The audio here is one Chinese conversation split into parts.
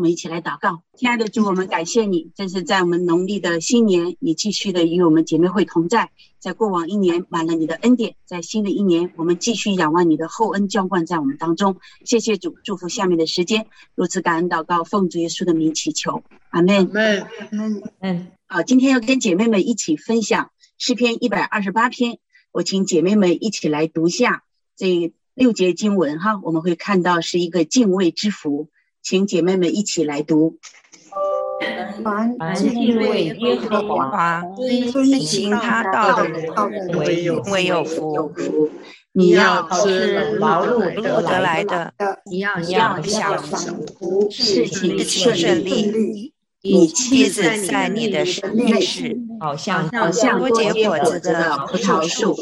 我们一起来祷告，亲爱的主，我们感谢你，这是在我们农历的新年，你继续的与我们姐妹会同在，在过往一年满了你的恩典，在新的一年，我们继续仰望你的厚恩浇灌在我们当中。谢谢主，祝福下面的时间，如此感恩祷告，奉主耶稣的名祈求，阿门。阿门。嗯嗯。好，今天要跟姐妹们一起分享诗篇一百二十八篇，我请姐妹们一起来读下这六节经文哈，我们会看到是一个敬畏之福。请姐妹们一起来读。凡敬畏耶和华、遵行他道的人，唯有福。你要吃劳碌得来的，你要享福，事情顺利。你妻子在你的身边时，好像多结果子的葡萄树；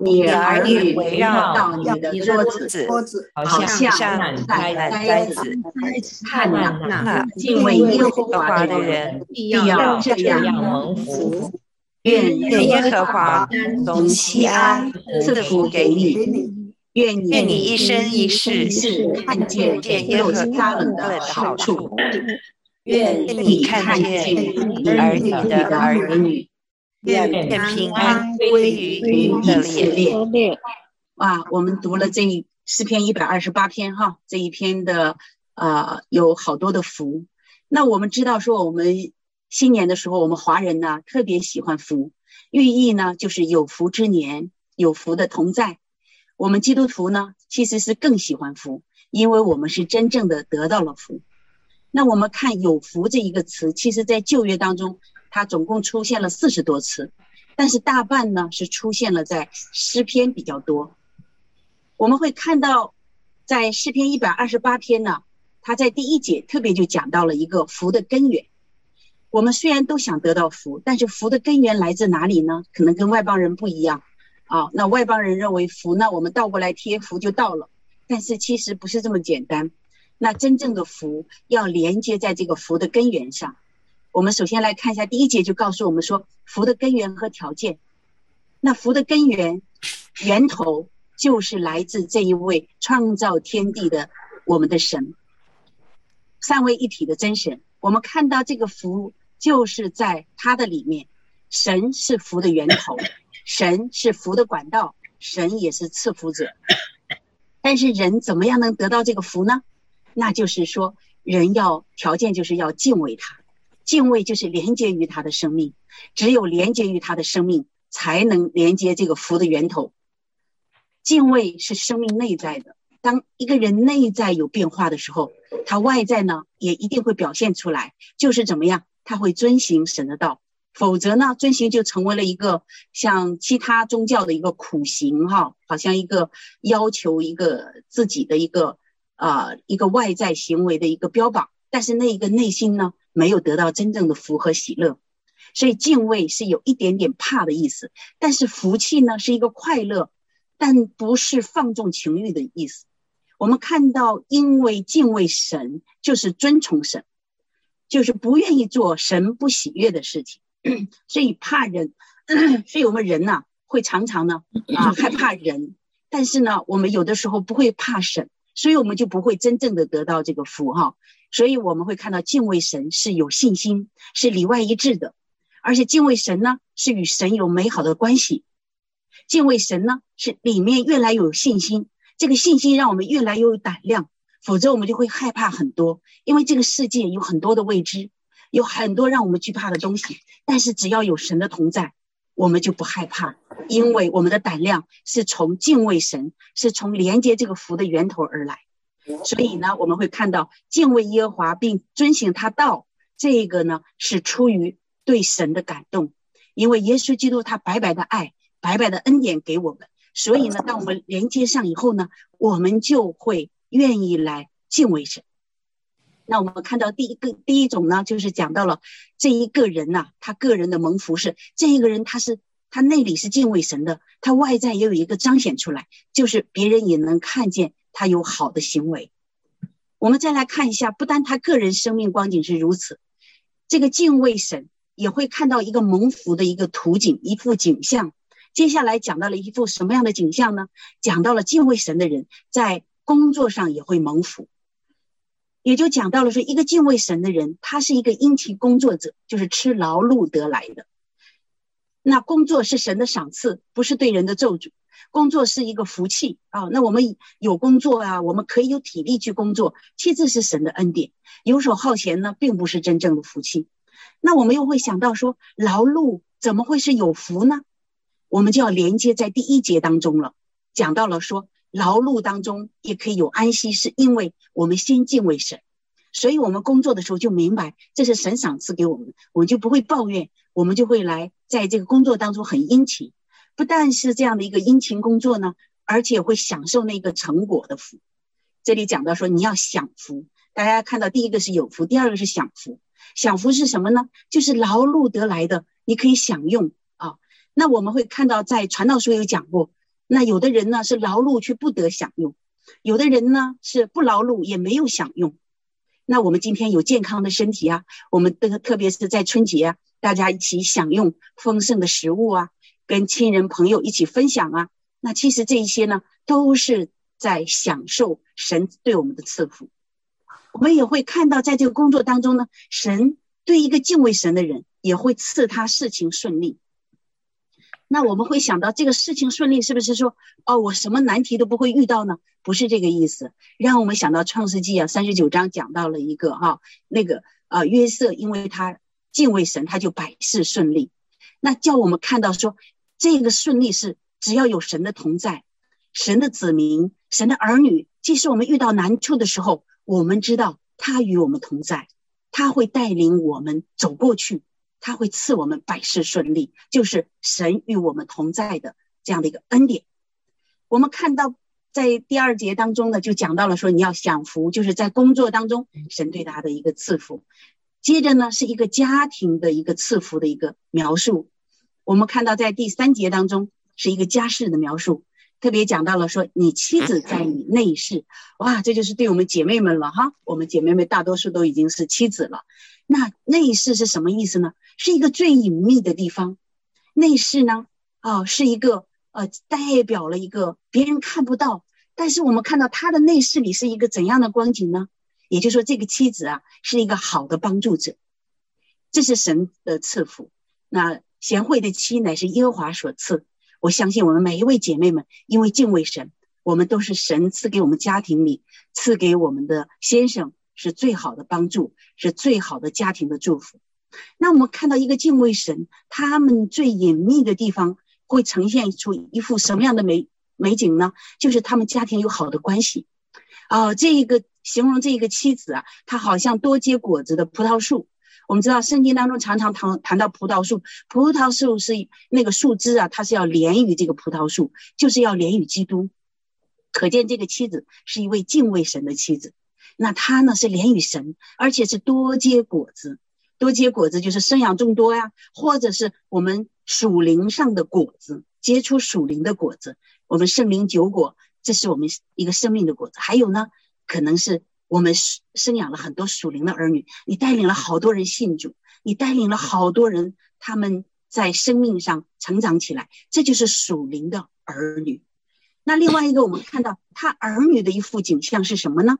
你儿女围绕到你的桌子，好像散开的栽子。看哪，敬畏耶和华的人必要这样蒙福。愿耶和华从西安赐福给你。愿你一生一世看见耶和华的好处。愿你看见你儿女的儿女，愿平安归于你的列。哇，我们读了这诗篇一百二十八篇哈，这一篇的啊有好多的福。那我们知道说，我们新年的时候，我们华人呢特别喜欢福，寓意呢就是有福之年，有福的同在。我们基督徒呢其实是更喜欢福，因为我们是真正的得到了福。那我们看“有福”这一个词，其实在旧约当中，它总共出现了四十多次，但是大半呢是出现了在诗篇比较多。我们会看到，在诗篇一百二十八篇呢，它在第一节特别就讲到了一个福的根源。我们虽然都想得到福，但是福的根源来自哪里呢？可能跟外邦人不一样啊。那外邦人认为福呢，我们倒过来贴福就到了，但是其实不是这么简单。那真正的福要连接在这个福的根源上。我们首先来看一下第一节，就告诉我们说福的根源和条件。那福的根源源头就是来自这一位创造天地的我们的神，三位一体的真神。我们看到这个福就是在他的里面，神是福的源头，神是福的管道，神也是赐福者。但是人怎么样能得到这个福呢？那就是说，人要条件就是要敬畏他，敬畏就是连接于他的生命，只有连接于他的生命，才能连接这个福的源头。敬畏是生命内在的，当一个人内在有变化的时候，他外在呢也一定会表现出来，就是怎么样，他会遵行神的道，否则呢，遵行就成为了一个像其他宗教的一个苦行哈，好像一个要求一个自己的一个。啊，一个外在行为的一个标榜，但是那一个内心呢，没有得到真正的福和喜乐，所以敬畏是有一点点怕的意思，但是福气呢是一个快乐，但不是放纵情欲的意思。我们看到，因为敬畏神就是遵从神，就是不愿意做神不喜悦的事情，所以怕人，所以我们人呢会常常呢啊害怕人，但是呢我们有的时候不会怕神。所以我们就不会真正的得到这个福哈，所以我们会看到敬畏神是有信心，是里外一致的，而且敬畏神呢是与神有美好的关系，敬畏神呢是里面越来越有信心，这个信心让我们越来越有胆量，否则我们就会害怕很多，因为这个世界有很多的未知，有很多让我们惧怕的东西，但是只要有神的同在。我们就不害怕，因为我们的胆量是从敬畏神，是从连接这个福的源头而来。所以呢，我们会看到敬畏耶和华并遵行他道，这个呢是出于对神的感动，因为耶稣基督他白白的爱，白白的恩典给我们。所以呢，当我们连接上以后呢，我们就会愿意来敬畏神。那我们看到第一个第一种呢，就是讲到了这一个人呐，他个人的蒙福是这一个人，他是他内里是敬畏神的，他外在也有一个彰显出来，就是别人也能看见他有好的行为。我们再来看一下，不单他个人生命光景是如此，这个敬畏神也会看到一个蒙福的一个图景，一幅景象。接下来讲到了一幅什么样的景象呢？讲到了敬畏神的人在工作上也会蒙福。也就讲到了说，一个敬畏神的人，他是一个殷勤工作者，就是吃劳碌得来的。那工作是神的赏赐，不是对人的咒诅。工作是一个福气啊！那我们有工作啊，我们可以有体力去工作，其实是神的恩典。游手好闲呢，并不是真正的福气。那我们又会想到说，劳碌怎么会是有福呢？我们就要连接在第一节当中了，讲到了说，劳碌当中也可以有安息，是因为我们先敬畏神，所以我们工作的时候就明白这是神赏赐给我们的，我们就不会抱怨，我们就会来在这个工作当中很殷勤。不但是这样的一个殷勤工作呢，而且会享受那个成果的福。这里讲到说你要享福，大家看到第一个是有福，第二个是享福。享福是什么呢？就是劳碌得来的，你可以享用啊。那我们会看到在传道书有讲过，那有的人呢是劳碌却不得享用，有的人呢是不劳碌也没有享用。那我们今天有健康的身体啊，我们的特别是在春节啊，大家一起享用丰盛的食物啊。跟亲人朋友一起分享啊，那其实这一些呢，都是在享受神对我们的赐福。我们也会看到，在这个工作当中呢，神对一个敬畏神的人，也会赐他事情顺利。那我们会想到，这个事情顺利是不是说，哦，我什么难题都不会遇到呢？不是这个意思。让我们想到创世纪啊，三十九章讲到了一个哈，那个啊约瑟，因为他敬畏神，他就百事顺利。那叫我们看到说。这个顺利是只要有神的同在，神的子民，神的儿女，即使我们遇到难处的时候，我们知道他与我们同在，他会带领我们走过去，他会赐我们百事顺利，就是神与我们同在的这样的一个恩典。我们看到在第二节当中呢，就讲到了说你要享福，就是在工作当中神对他的一个赐福。接着呢，是一个家庭的一个赐福的一个描述。我们看到，在第三节当中是一个家事的描述，特别讲到了说你妻子在你内室，哇，这就是对我们姐妹们了哈。我们姐妹们大多数都已经是妻子了，那内室是什么意思呢？是一个最隐秘的地方。内室呢，啊，是一个呃，代表了一个别人看不到，但是我们看到他的内室里是一个怎样的光景呢？也就是说，这个妻子啊，是一个好的帮助者，这是神的赐福。那。贤惠的妻乃是耶和华所赐。我相信我们每一位姐妹们，因为敬畏神，我们都是神赐给我们家庭里赐给我们的先生是最好的帮助，是最好的家庭的祝福。那我们看到一个敬畏神，他们最隐秘的地方会呈现出一幅什么样的美美景呢？就是他们家庭有好的关系。哦，这一个形容这一个妻子啊，她好像多结果子的葡萄树。我们知道圣经当中常常谈谈到葡萄树，葡萄树是那个树枝啊，它是要连于这个葡萄树，就是要连于基督。可见这个妻子是一位敬畏神的妻子。那他呢是连与神，而且是多结果子，多结果子就是生养众多呀，或者是我们属灵上的果子，结出属灵的果子。我们圣灵九果，这是我们一个生命的果子。还有呢，可能是。我们生养了很多属灵的儿女，你带领了好多人信主，你带领了好多人，他们在生命上成长起来，这就是属灵的儿女。那另外一个，我们看到他儿女的一幅景象是什么呢？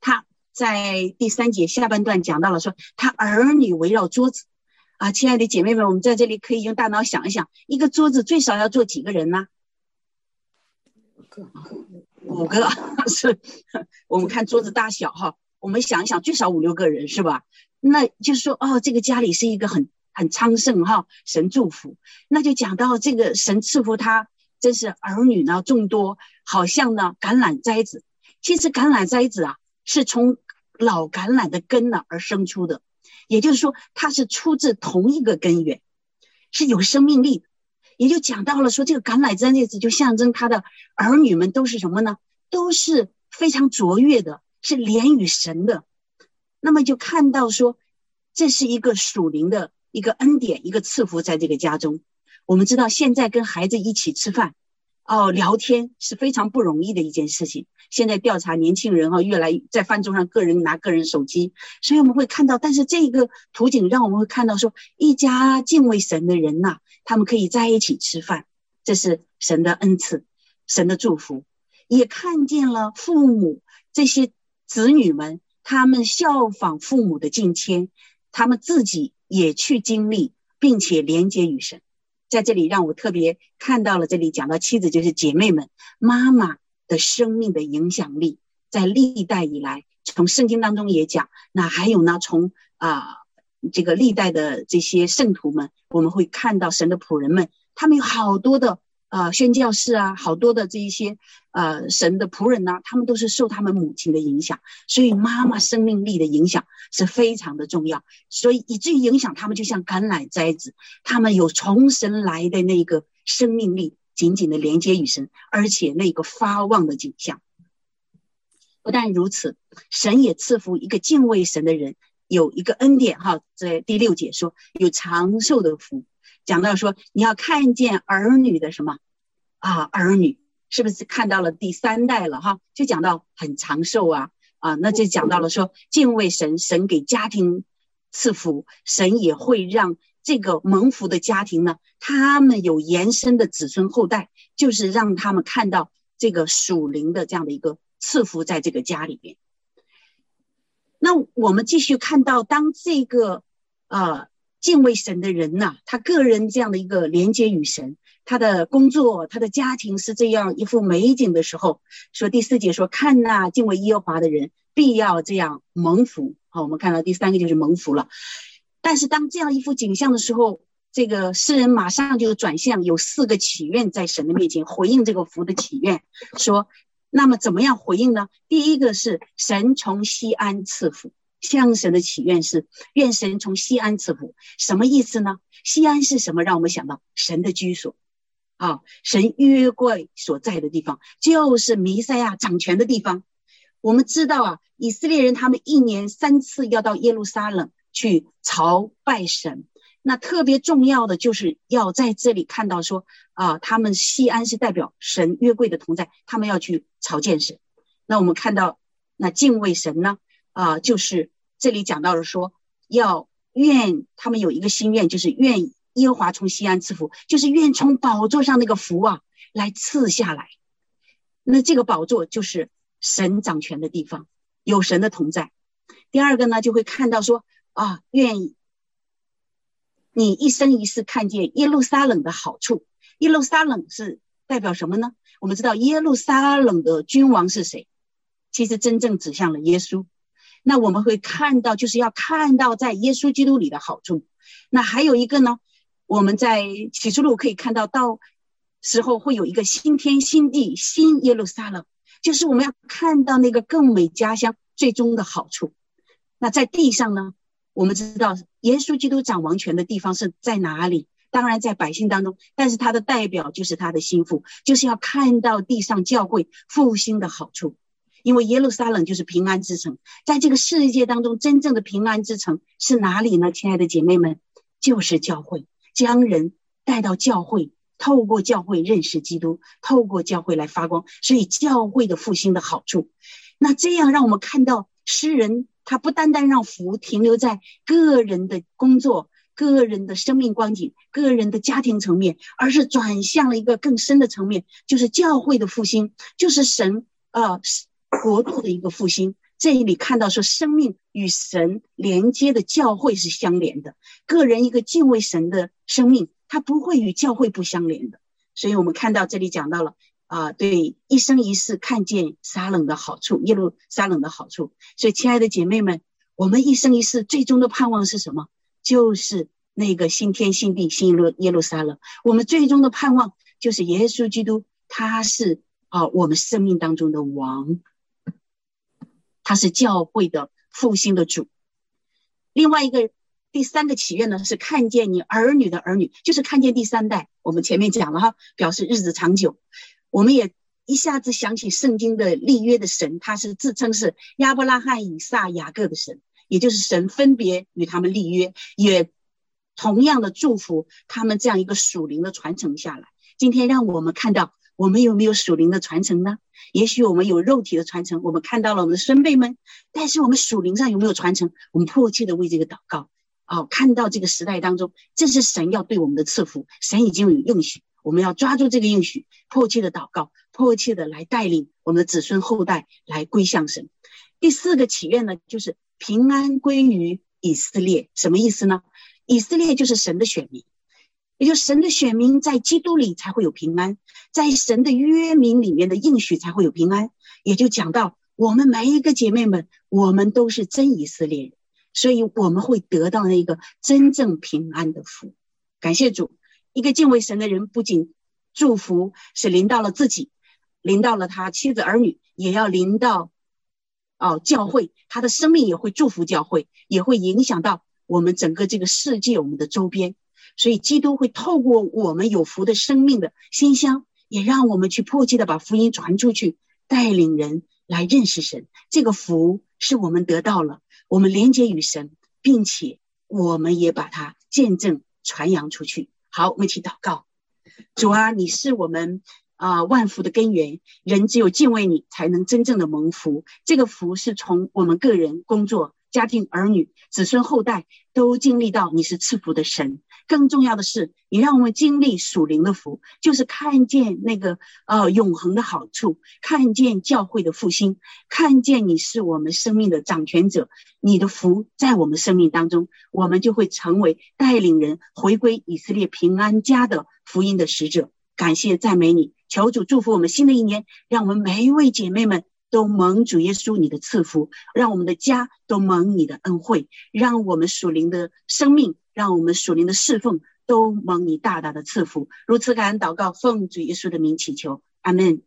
他在第三节下半段讲到了，说他儿女围绕桌子啊，亲爱的姐妹们，我们在这里可以用大脑想一想，一个桌子最少要坐几个人呢？五个五个 是，我们看桌子大小哈，我们想一想，最少五六个人是吧？那就是说，哦，这个家里是一个很很昌盛哈，神祝福。那就讲到这个神赐福他，真是儿女呢众多，好像呢橄榄栽子。其实橄榄栽子啊，是从老橄榄的根呢而生出的，也就是说，它是出自同一个根源，是有生命力的。也就讲到了说，这个橄榄枝叶子就象征他的儿女们都是什么呢？都是非常卓越的，是连与神的。那么就看到说，这是一个属灵的一个恩典，一个赐福在这个家中。我们知道现在跟孩子一起吃饭。哦，聊天是非常不容易的一件事情。现在调查年轻人哈，越来在饭桌上个人拿个人手机，所以我们会看到，但是这个图景让我们会看到说，一家敬畏神的人呐，他们可以在一起吃饭，这是神的恩赐，神的祝福。也看见了父母这些子女们他们效仿父母的敬谦，他们自己也去经历，并且连接与神。在这里，让我特别看到了这里讲到妻子就是姐妹们，妈妈的生命的影响力，在历代以来，从圣经当中也讲。那还有呢，从啊这个历代的这些圣徒们，我们会看到神的仆人们，他们有好多的。啊，宣教士啊，好多的这一些呃神的仆人呐，他们都是受他们母亲的影响，所以妈妈生命力的影响是非常的重要，所以以至于影响他们就像橄榄摘子，他们有从神来的那个生命力，紧紧的连接与神，而且那个发旺的景象。不但如此，神也赐福一个敬畏神的人有一个恩典哈，在第六节说有长寿的福。讲到说，你要看见儿女的什么啊？儿女是不是看到了第三代了哈？就讲到很长寿啊啊，那就讲到了说敬畏神，神给家庭赐福，神也会让这个蒙福的家庭呢，他们有延伸的子孙后代，就是让他们看到这个属灵的这样的一个赐福在这个家里边。那我们继续看到，当这个呃。敬畏神的人呐，他个人这样的一个连接与神，他的工作、他的家庭是这样一幅美景的时候，说第四节说看呐，敬畏耶和华的人必要这样蒙福。好，我们看到第三个就是蒙福了。但是当这样一幅景象的时候，这个诗人马上就转向，有四个祈愿在神的面前回应这个福的祈愿，说那么怎么样回应呢？第一个是神从西安赐福。向神的祈愿是愿神从西安赐福，什么意思呢？西安是什么？让我们想到神的居所，啊，神约柜所在的地方，就是弥赛亚掌权的地方。我们知道啊，以色列人他们一年三次要到耶路撒冷去朝拜神，那特别重要的就是要在这里看到说啊，他们西安是代表神约柜的同在，他们要去朝见神。那我们看到那敬畏神呢？啊，就是这里讲到了说，要愿他们有一个心愿，就是愿耶和华从西安赐福，就是愿从宝座上那个福啊来赐下来。那这个宝座就是神掌权的地方，有神的同在。第二个呢，就会看到说啊，愿意你一生一世看见耶路撒冷的好处。耶路撒冷是代表什么呢？我们知道耶路撒冷的君王是谁？其实真正指向了耶稣。那我们会看到，就是要看到在耶稣基督里的好处。那还有一个呢，我们在启示录可以看到，到时候会有一个新天新地新耶路撒冷，就是我们要看到那个更美家乡最终的好处。那在地上呢，我们知道耶稣基督掌王权的地方是在哪里？当然在百姓当中，但是他的代表就是他的心腹，就是要看到地上教会复兴的好处。因为耶路撒冷就是平安之城，在这个世界当中，真正的平安之城是哪里呢？亲爱的姐妹们，就是教会，将人带到教会，透过教会认识基督，透过教会来发光。所以教会的复兴的好处，那这样让我们看到诗人他不单单让福停留在个人的工作、个人的生命光景、个人的家庭层面，而是转向了一个更深的层面，就是教会的复兴，就是神呃。国度的一个复兴，这里看到说，生命与神连接的教会是相连的。个人一个敬畏神的生命，他不会与教会不相连的。所以，我们看到这里讲到了啊，对一生一世看见撒冷的好处，耶路撒冷的好处。所以，亲爱的姐妹们，我们一生一世最终的盼望是什么？就是那个新天新地新路耶路撒冷。我们最终的盼望就是耶稣基督，他是啊，我们生命当中的王。他是教会的复兴的主。另外一个第三个祈愿呢，是看见你儿女的儿女，就是看见第三代。我们前面讲了哈，表示日子长久。我们也一下子想起圣经的立约的神，他是自称是亚伯拉罕、以撒、雅各的神，也就是神分别与他们立约，也同样的祝福他们这样一个属灵的传承下来。今天让我们看到。我们有没有属灵的传承呢？也许我们有肉体的传承，我们看到了我们的孙辈们，但是我们属灵上有没有传承？我们迫切的为这个祷告。哦，看到这个时代当中，这是神要对我们的赐福，神已经有应许，我们要抓住这个应许，迫切的祷告，迫切的来带领我们。我们的子孙后代来归向神。第四个祈愿呢，就是平安归于以色列。什么意思呢？以色列就是神的选民，也就神的选民在基督里才会有平安，在神的约名里面的应许才会有平安。也就讲到我们每一个姐妹们，我们都是真以色列人，所以我们会得到那个真正平安的福。感谢主，一个敬畏神的人，不仅祝福是临到了自己，临到了他妻子儿女，也要临到哦教会，他的生命也会祝福教会，也会影响到我们整个这个世界，我们的周边。所以基督会透过我们有福的生命的馨香，也让我们去迫切的把福音传出去，带领人来认识神。这个福是我们得到了，我们连接与神，并且我们也把它见证。传扬出去。好，我们一起祷告。主啊，你是我们啊万福的根源。人只有敬畏你，才能真正的蒙福。这个福是从我们个人、工作、家庭、儿女、子孙后代都经历到，你是赐福的神。更重要的是，你让我们经历属灵的福，就是看见那个呃永恒的好处，看见教会的复兴，看见你是我们生命的掌权者，你的福在我们生命当中，我们就会成为带领人回归以色列平安家的福音的使者。感谢赞美你，求主祝福我们新的一年，让我们每一位姐妹们都蒙主耶稣你的赐福，让我们的家都蒙你的恩惠，让我们属灵的生命。让我们属灵的侍奉都蒙你大大的赐福，如此感恩祷告，奉主耶稣的名祈求，阿门。